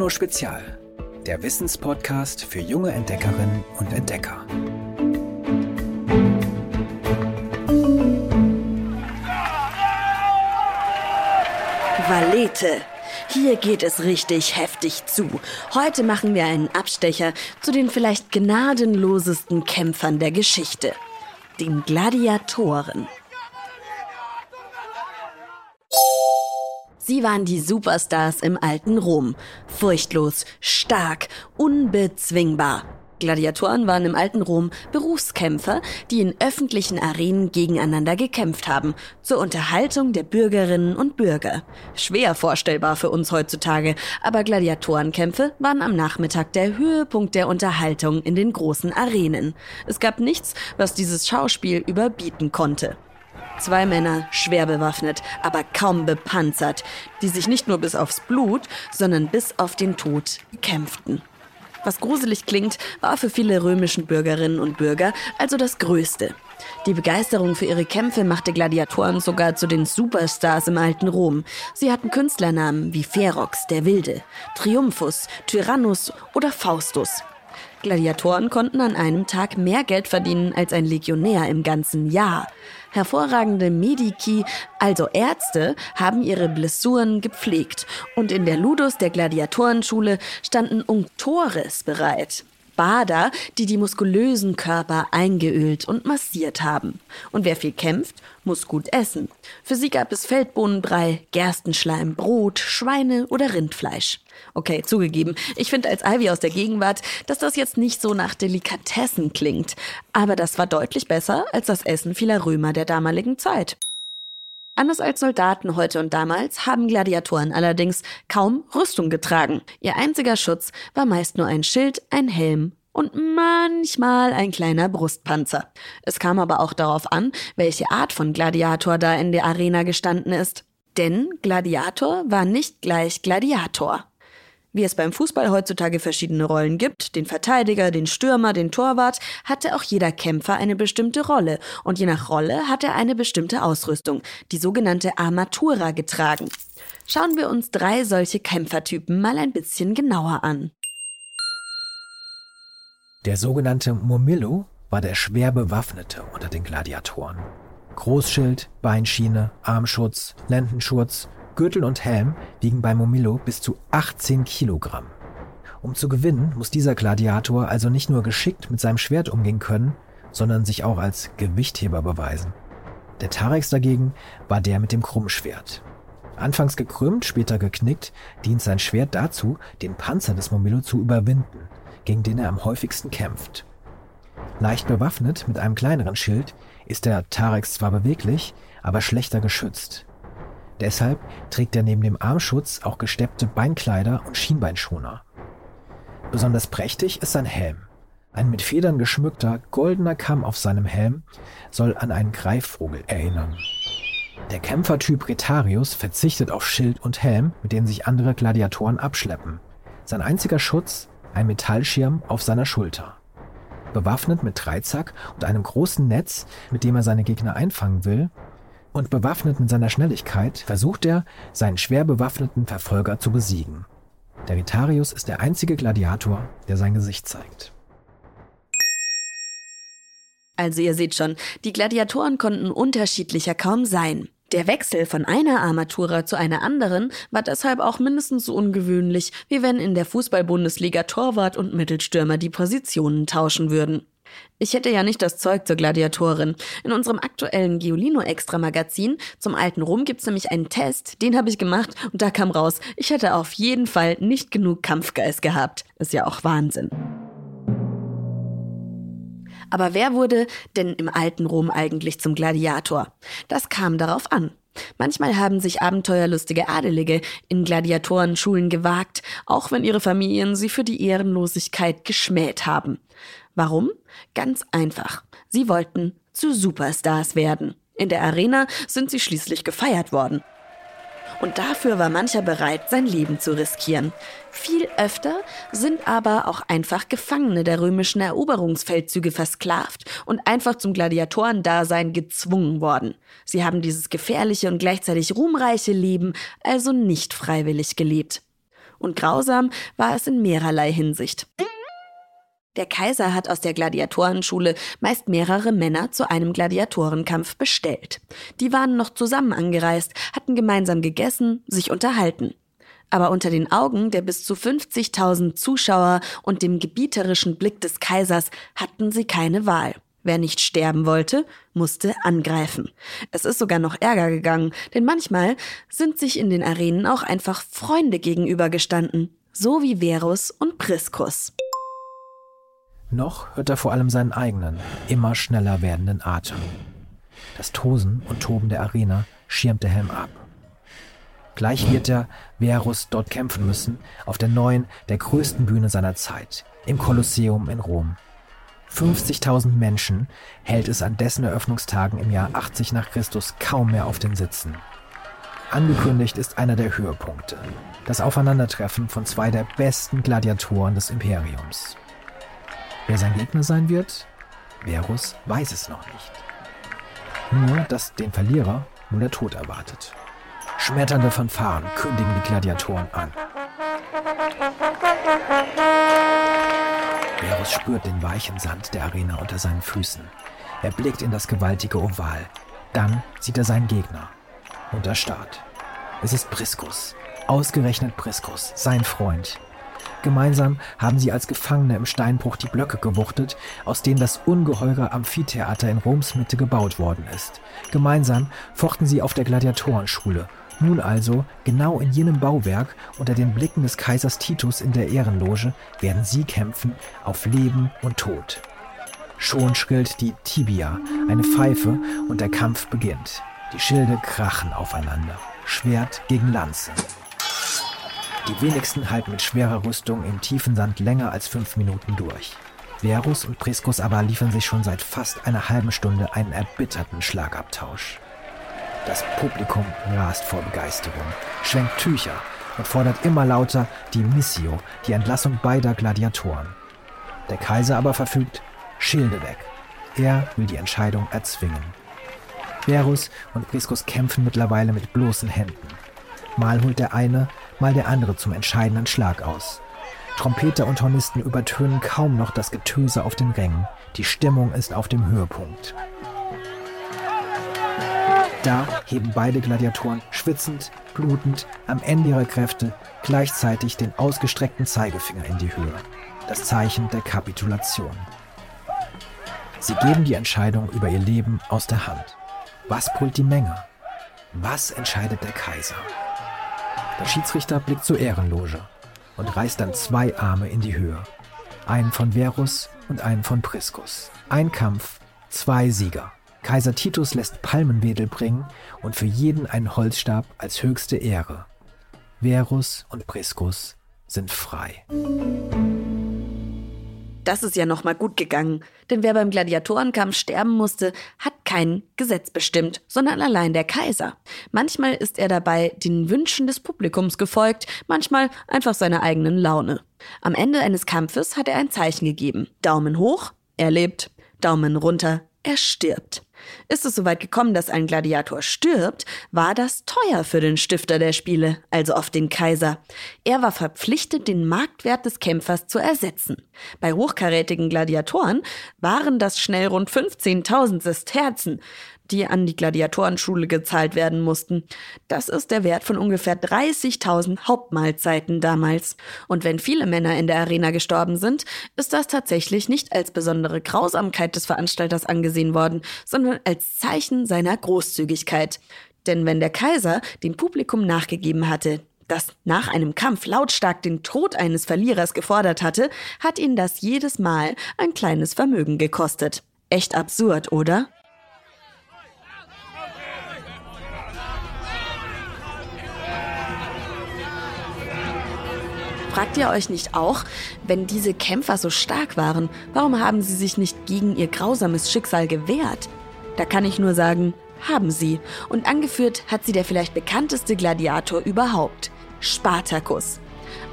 Bruno Spezial, der Wissenspodcast für junge Entdeckerinnen und Entdecker. Valete. Hier geht es richtig heftig zu. Heute machen wir einen Abstecher zu den vielleicht gnadenlosesten Kämpfern der Geschichte, den Gladiatoren. Sie waren die Superstars im alten Rom. Furchtlos, stark, unbezwingbar. Gladiatoren waren im alten Rom Berufskämpfer, die in öffentlichen Arenen gegeneinander gekämpft haben, zur Unterhaltung der Bürgerinnen und Bürger. Schwer vorstellbar für uns heutzutage, aber Gladiatorenkämpfe waren am Nachmittag der Höhepunkt der Unterhaltung in den großen Arenen. Es gab nichts, was dieses Schauspiel überbieten konnte. Zwei Männer, schwer bewaffnet, aber kaum bepanzert, die sich nicht nur bis aufs Blut, sondern bis auf den Tod kämpften. Was gruselig klingt, war für viele römischen Bürgerinnen und Bürger also das Größte. Die Begeisterung für ihre Kämpfe machte Gladiatoren sogar zu den Superstars im alten Rom. Sie hatten Künstlernamen wie Ferox, der Wilde, Triumphus, Tyrannus oder Faustus. Gladiatoren konnten an einem Tag mehr Geld verdienen als ein Legionär im ganzen Jahr. Hervorragende Medici, also Ärzte, haben ihre Blessuren gepflegt und in der Ludus der Gladiatorenschule standen Unctores bereit. Bader, die die muskulösen Körper eingeölt und massiert haben. Und wer viel kämpft, muss gut essen. Für sie gab es Feldbohnenbrei, Gerstenschleim, Brot, Schweine oder Rindfleisch. Okay, zugegeben, ich finde als Ivy aus der Gegenwart, dass das jetzt nicht so nach Delikatessen klingt. Aber das war deutlich besser als das Essen vieler Römer der damaligen Zeit. Anders als Soldaten heute und damals haben Gladiatoren allerdings kaum Rüstung getragen. Ihr einziger Schutz war meist nur ein Schild, ein Helm und manchmal ein kleiner Brustpanzer. Es kam aber auch darauf an, welche Art von Gladiator da in der Arena gestanden ist. Denn Gladiator war nicht gleich Gladiator. Wie es beim Fußball heutzutage verschiedene Rollen gibt, den Verteidiger, den Stürmer, den Torwart, hatte auch jeder Kämpfer eine bestimmte Rolle und je nach Rolle hat er eine bestimmte Ausrüstung, die sogenannte Armatura getragen. Schauen wir uns drei solche Kämpfertypen mal ein bisschen genauer an. Der sogenannte Murmillo war der schwer bewaffnete unter den Gladiatoren. Großschild, Beinschiene, Armschutz, Lendenschurz Gürtel und Helm wiegen bei Momillo bis zu 18 Kilogramm. Um zu gewinnen, muss dieser Gladiator also nicht nur geschickt mit seinem Schwert umgehen können, sondern sich auch als Gewichtheber beweisen. Der Tarex dagegen war der mit dem Krummschwert. Anfangs gekrümmt, später geknickt, dient sein Schwert dazu, den Panzer des Momillo zu überwinden, gegen den er am häufigsten kämpft. Leicht bewaffnet mit einem kleineren Schild ist der Tarex zwar beweglich, aber schlechter geschützt. Deshalb trägt er neben dem Armschutz auch gesteppte Beinkleider und Schienbeinschoner. Besonders prächtig ist sein Helm. Ein mit Federn geschmückter goldener Kamm auf seinem Helm soll an einen Greifvogel erinnern. Der Kämpfertyp Retarius verzichtet auf Schild und Helm, mit denen sich andere Gladiatoren abschleppen. Sein einziger Schutz ein Metallschirm auf seiner Schulter. Bewaffnet mit Dreizack und einem großen Netz, mit dem er seine Gegner einfangen will, und bewaffnet mit seiner Schnelligkeit versucht er, seinen schwer bewaffneten Verfolger zu besiegen. Der Ritarius ist der einzige Gladiator, der sein Gesicht zeigt. Also ihr seht schon, die Gladiatoren konnten unterschiedlicher kaum sein. Der Wechsel von einer Armatura zu einer anderen war deshalb auch mindestens so ungewöhnlich, wie wenn in der Fußball-Bundesliga Torwart und Mittelstürmer die Positionen tauschen würden. Ich hätte ja nicht das Zeug zur Gladiatorin. In unserem aktuellen Giolino-Extra-Magazin zum alten Rom gibt's nämlich einen Test, den habe ich gemacht und da kam raus, ich hätte auf jeden Fall nicht genug Kampfgeist gehabt. Ist ja auch Wahnsinn. Aber wer wurde denn im alten Rom eigentlich zum Gladiator? Das kam darauf an. Manchmal haben sich abenteuerlustige Adelige in Gladiatorenschulen gewagt, auch wenn ihre Familien sie für die Ehrenlosigkeit geschmäht haben. Warum? Ganz einfach. Sie wollten zu Superstars werden. In der Arena sind sie schließlich gefeiert worden. Und dafür war mancher bereit, sein Leben zu riskieren. Viel öfter sind aber auch einfach Gefangene der römischen Eroberungsfeldzüge versklavt und einfach zum Gladiatorendasein gezwungen worden. Sie haben dieses gefährliche und gleichzeitig ruhmreiche Leben also nicht freiwillig gelebt. Und grausam war es in mehrerlei Hinsicht. Der Kaiser hat aus der Gladiatorenschule meist mehrere Männer zu einem Gladiatorenkampf bestellt. Die waren noch zusammen angereist, hatten gemeinsam gegessen, sich unterhalten. Aber unter den Augen der bis zu 50.000 Zuschauer und dem gebieterischen Blick des Kaisers hatten sie keine Wahl. Wer nicht sterben wollte, musste angreifen. Es ist sogar noch ärger gegangen, denn manchmal sind sich in den Arenen auch einfach Freunde gegenübergestanden, so wie Verus und Priscus. Noch hört er vor allem seinen eigenen, immer schneller werdenden Atem. Das Tosen und Toben der Arena schirmt der Helm ab. Gleich wird er Verus dort kämpfen müssen, auf der neuen, der größten Bühne seiner Zeit, im Kolosseum in Rom. 50.000 Menschen hält es an dessen Eröffnungstagen im Jahr 80 nach Christus kaum mehr auf den Sitzen. Angekündigt ist einer der Höhepunkte, das Aufeinandertreffen von zwei der besten Gladiatoren des Imperiums. Wer sein Gegner sein wird? Verus weiß es noch nicht. Nur, dass den Verlierer nun der Tod erwartet. Schmetternde Fanfaren kündigen die Gladiatoren an. Verus spürt den weichen Sand der Arena unter seinen Füßen. Er blickt in das gewaltige Oval. Dann sieht er seinen Gegner. Und er starrt. Es ist Priscus. Ausgerechnet Priscus, sein Freund. Gemeinsam haben sie als Gefangene im Steinbruch die Blöcke gewuchtet, aus denen das ungeheure Amphitheater in Roms Mitte gebaut worden ist. Gemeinsam fochten sie auf der Gladiatorenschule nun also, genau in jenem Bauwerk, unter den Blicken des Kaisers Titus in der Ehrenloge, werden sie kämpfen auf Leben und Tod. Schon schrillt die Tibia, eine Pfeife, und der Kampf beginnt. Die Schilde krachen aufeinander, Schwert gegen Lanze. Die wenigsten halten mit schwerer Rüstung im tiefen Sand länger als fünf Minuten durch. Verus und Priscus aber liefern sich schon seit fast einer halben Stunde einen erbitterten Schlagabtausch. Das Publikum rast vor Begeisterung, schwenkt Tücher und fordert immer lauter die Missio, die Entlassung beider Gladiatoren. Der Kaiser aber verfügt Schilde weg. Er will die Entscheidung erzwingen. Verus und Priscus kämpfen mittlerweile mit bloßen Händen. Mal holt der eine, mal der andere zum entscheidenden Schlag aus. Trompeter und Hornisten übertönen kaum noch das Getöse auf den Rängen. Die Stimmung ist auf dem Höhepunkt. Da heben beide Gladiatoren schwitzend, blutend, am Ende ihrer Kräfte gleichzeitig den ausgestreckten Zeigefinger in die Höhe. Das Zeichen der Kapitulation. Sie geben die Entscheidung über ihr Leben aus der Hand. Was brüllt die Menge? Was entscheidet der Kaiser? Der Schiedsrichter blickt zur Ehrenloge und reißt dann zwei Arme in die Höhe. Einen von Verus und einen von Priscus. Ein Kampf, zwei Sieger. Kaiser Titus lässt Palmenwedel bringen und für jeden einen Holzstab als höchste Ehre. Verus und Priscus sind frei. Das ist ja nochmal gut gegangen, denn wer beim Gladiatorenkampf sterben musste, hat kein Gesetz bestimmt, sondern allein der Kaiser. Manchmal ist er dabei den Wünschen des Publikums gefolgt, manchmal einfach seiner eigenen Laune. Am Ende eines Kampfes hat er ein Zeichen gegeben. Daumen hoch, er lebt, Daumen runter, er stirbt. Ist es soweit gekommen, dass ein Gladiator stirbt, war das teuer für den Stifter der Spiele, also auf den Kaiser. Er war verpflichtet, den Marktwert des Kämpfers zu ersetzen. Bei hochkarätigen Gladiatoren waren das schnell rund 15.000 Sesterzen die an die Gladiatorenschule gezahlt werden mussten. Das ist der Wert von ungefähr 30.000 Hauptmahlzeiten damals. Und wenn viele Männer in der Arena gestorben sind, ist das tatsächlich nicht als besondere Grausamkeit des Veranstalters angesehen worden, sondern als Zeichen seiner Großzügigkeit. Denn wenn der Kaiser dem Publikum nachgegeben hatte, das nach einem Kampf lautstark den Tod eines Verlierers gefordert hatte, hat ihn das jedes Mal ein kleines Vermögen gekostet. Echt absurd, oder? Fragt ihr euch nicht auch, wenn diese Kämpfer so stark waren, warum haben sie sich nicht gegen ihr grausames Schicksal gewehrt? Da kann ich nur sagen, haben sie. Und angeführt hat sie der vielleicht bekannteste Gladiator überhaupt, Spartacus.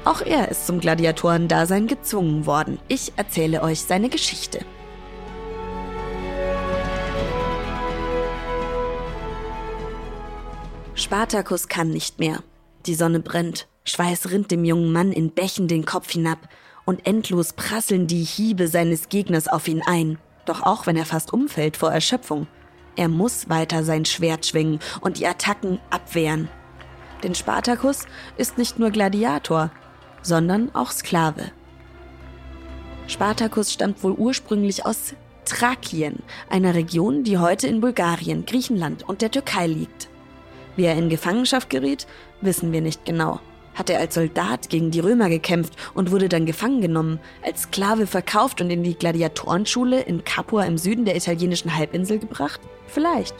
Auch er ist zum Gladiatorendasein gezwungen worden. Ich erzähle euch seine Geschichte. Spartacus kann nicht mehr. Die Sonne brennt, Schweiß rinnt dem jungen Mann in Bächen den Kopf hinab und endlos prasseln die Hiebe seines Gegners auf ihn ein. Doch auch wenn er fast umfällt vor Erschöpfung, er muss weiter sein Schwert schwingen und die Attacken abwehren. Denn Spartacus ist nicht nur Gladiator, sondern auch Sklave. Spartacus stammt wohl ursprünglich aus Thrakien, einer Region, die heute in Bulgarien, Griechenland und der Türkei liegt. Wie er in Gefangenschaft geriet, wissen wir nicht genau. Hat er als Soldat gegen die Römer gekämpft und wurde dann gefangen genommen, als Sklave verkauft und in die Gladiatorenschule in Capua im Süden der italienischen Halbinsel gebracht? Vielleicht.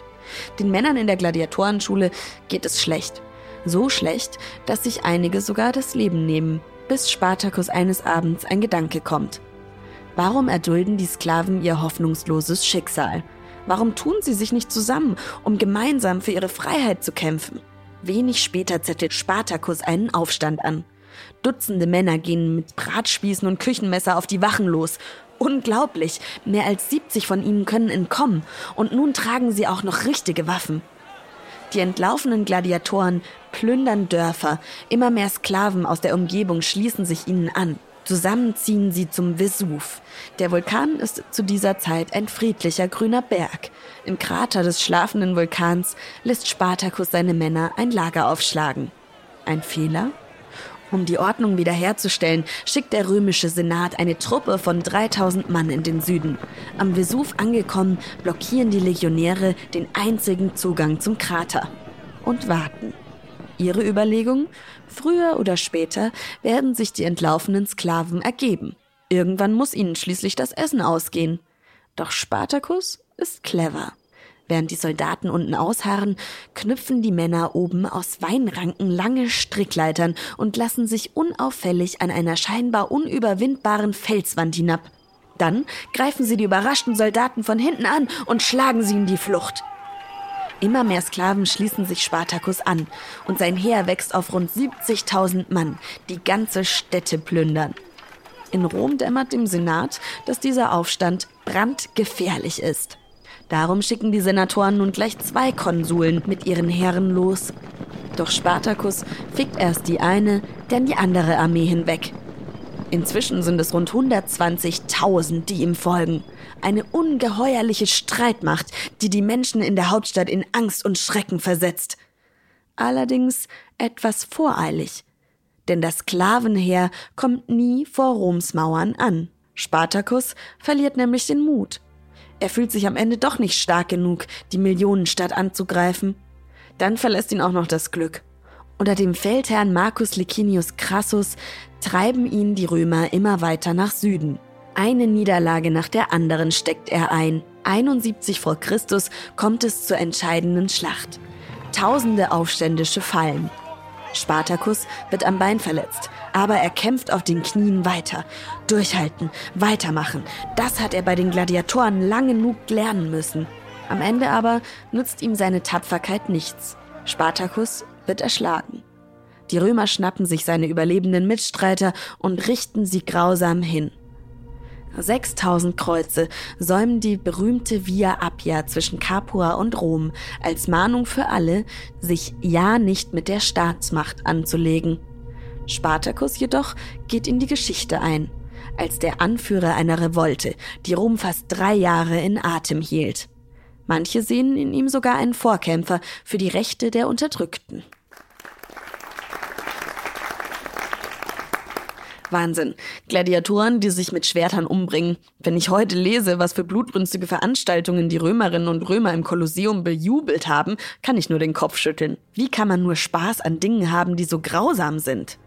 Den Männern in der Gladiatorenschule geht es schlecht. So schlecht, dass sich einige sogar das Leben nehmen, bis Spartacus eines Abends ein Gedanke kommt. Warum erdulden die Sklaven ihr hoffnungsloses Schicksal? Warum tun sie sich nicht zusammen, um gemeinsam für ihre Freiheit zu kämpfen? Wenig später zettelt Spartacus einen Aufstand an. Dutzende Männer gehen mit Bratspießen und Küchenmesser auf die Wachen los. Unglaublich, mehr als 70 von ihnen können entkommen und nun tragen sie auch noch richtige Waffen. Die entlaufenen Gladiatoren plündern Dörfer, immer mehr Sklaven aus der Umgebung schließen sich ihnen an. Zusammen ziehen sie zum Vesuv. Der Vulkan ist zu dieser Zeit ein friedlicher grüner Berg. Im Krater des schlafenden Vulkans lässt Spartacus seine Männer ein Lager aufschlagen. Ein Fehler? Um die Ordnung wiederherzustellen, schickt der römische Senat eine Truppe von 3000 Mann in den Süden. Am Vesuv angekommen, blockieren die Legionäre den einzigen Zugang zum Krater und warten. Ihre Überlegung? Früher oder später werden sich die entlaufenen Sklaven ergeben. Irgendwann muss ihnen schließlich das Essen ausgehen. Doch Spartacus ist clever. Während die Soldaten unten ausharren, knüpfen die Männer oben aus Weinranken lange Strickleitern und lassen sich unauffällig an einer scheinbar unüberwindbaren Felswand hinab. Dann greifen sie die überraschten Soldaten von hinten an und schlagen sie in die Flucht. Immer mehr Sklaven schließen sich Spartacus an und sein Heer wächst auf rund 70.000 Mann, die ganze Städte plündern. In Rom dämmert dem Senat, dass dieser Aufstand brandgefährlich ist. Darum schicken die Senatoren nun gleich zwei Konsuln mit ihren Heeren los. Doch Spartacus fickt erst die eine, dann die andere Armee hinweg. Inzwischen sind es rund 120.000, die ihm folgen. Eine ungeheuerliche Streitmacht, die die Menschen in der Hauptstadt in Angst und Schrecken versetzt. Allerdings etwas voreilig. Denn das Sklavenheer kommt nie vor Roms Mauern an. Spartacus verliert nämlich den Mut. Er fühlt sich am Ende doch nicht stark genug, die Millionenstadt anzugreifen. Dann verlässt ihn auch noch das Glück. Unter dem Feldherrn Marcus Licinius Crassus treiben ihn die Römer immer weiter nach Süden. Eine Niederlage nach der anderen steckt er ein. 71 vor Christus kommt es zur entscheidenden Schlacht. Tausende Aufständische fallen. Spartacus wird am Bein verletzt, aber er kämpft auf den Knien weiter. Durchhalten, weitermachen. Das hat er bei den Gladiatoren lang genug lernen müssen. Am Ende aber nutzt ihm seine Tapferkeit nichts. Spartacus wird erschlagen. Die Römer schnappen sich seine überlebenden Mitstreiter und richten sie grausam hin. 6000 Kreuze säumen die berühmte Via Appia zwischen Capua und Rom als Mahnung für alle, sich ja nicht mit der Staatsmacht anzulegen. Spartacus jedoch geht in die Geschichte ein, als der Anführer einer Revolte, die Rom fast drei Jahre in Atem hielt. Manche sehen in ihm sogar einen Vorkämpfer für die Rechte der Unterdrückten. Wahnsinn. Gladiatoren, die sich mit Schwertern umbringen. Wenn ich heute lese, was für blutrünstige Veranstaltungen die Römerinnen und Römer im Kolosseum bejubelt haben, kann ich nur den Kopf schütteln. Wie kann man nur Spaß an Dingen haben, die so grausam sind?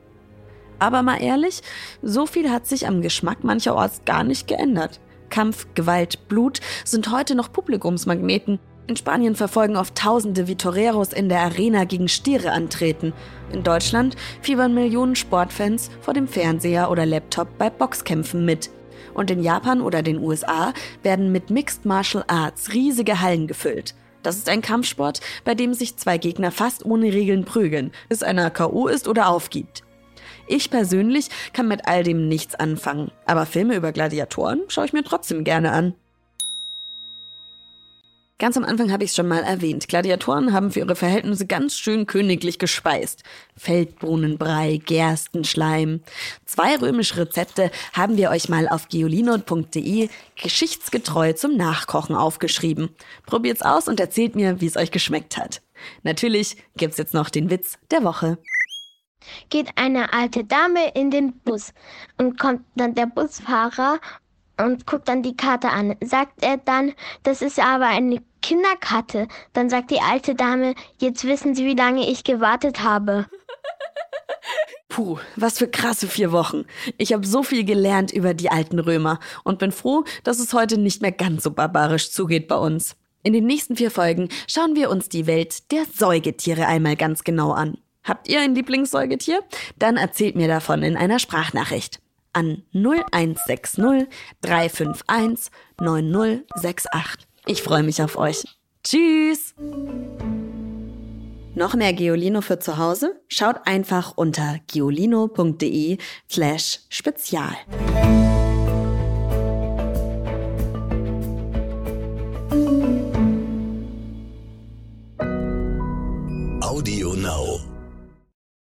Aber mal ehrlich, so viel hat sich am Geschmack mancherorts gar nicht geändert. Kampf, Gewalt, Blut sind heute noch Publikumsmagneten in Spanien verfolgen oft Tausende wie Toreros in der Arena gegen Stiere antreten. In Deutschland fiebern Millionen Sportfans vor dem Fernseher oder Laptop bei Boxkämpfen mit. Und in Japan oder den USA werden mit Mixed Martial Arts riesige Hallen gefüllt. Das ist ein Kampfsport, bei dem sich zwei Gegner fast ohne Regeln prügeln, bis einer K.O. ist oder aufgibt. Ich persönlich kann mit all dem nichts anfangen, aber Filme über Gladiatoren schaue ich mir trotzdem gerne an. Ganz am Anfang habe ich es schon mal erwähnt. Gladiatoren haben für ihre Verhältnisse ganz schön königlich gespeist. Feldbohnenbrei, Gerstenschleim. Zwei römische Rezepte haben wir euch mal auf geolino.de geschichtsgetreu zum Nachkochen aufgeschrieben. Probiert's aus und erzählt mir, wie es euch geschmeckt hat. Natürlich gibt's jetzt noch den Witz der Woche geht eine alte Dame in den Bus und kommt dann der Busfahrer und guckt dann die Karte an. Sagt er dann, das ist aber eine Kinderkarte. Dann sagt die alte Dame, jetzt wissen Sie, wie lange ich gewartet habe. Puh, was für krasse vier Wochen. Ich habe so viel gelernt über die alten Römer und bin froh, dass es heute nicht mehr ganz so barbarisch zugeht bei uns. In den nächsten vier Folgen schauen wir uns die Welt der Säugetiere einmal ganz genau an. Habt ihr ein Lieblingssäugetier? Dann erzählt mir davon in einer Sprachnachricht an 0160 351 9068. Ich freue mich auf euch. Tschüss! Noch mehr Geolino für zu Hause? Schaut einfach unter geolino.de slash spezial.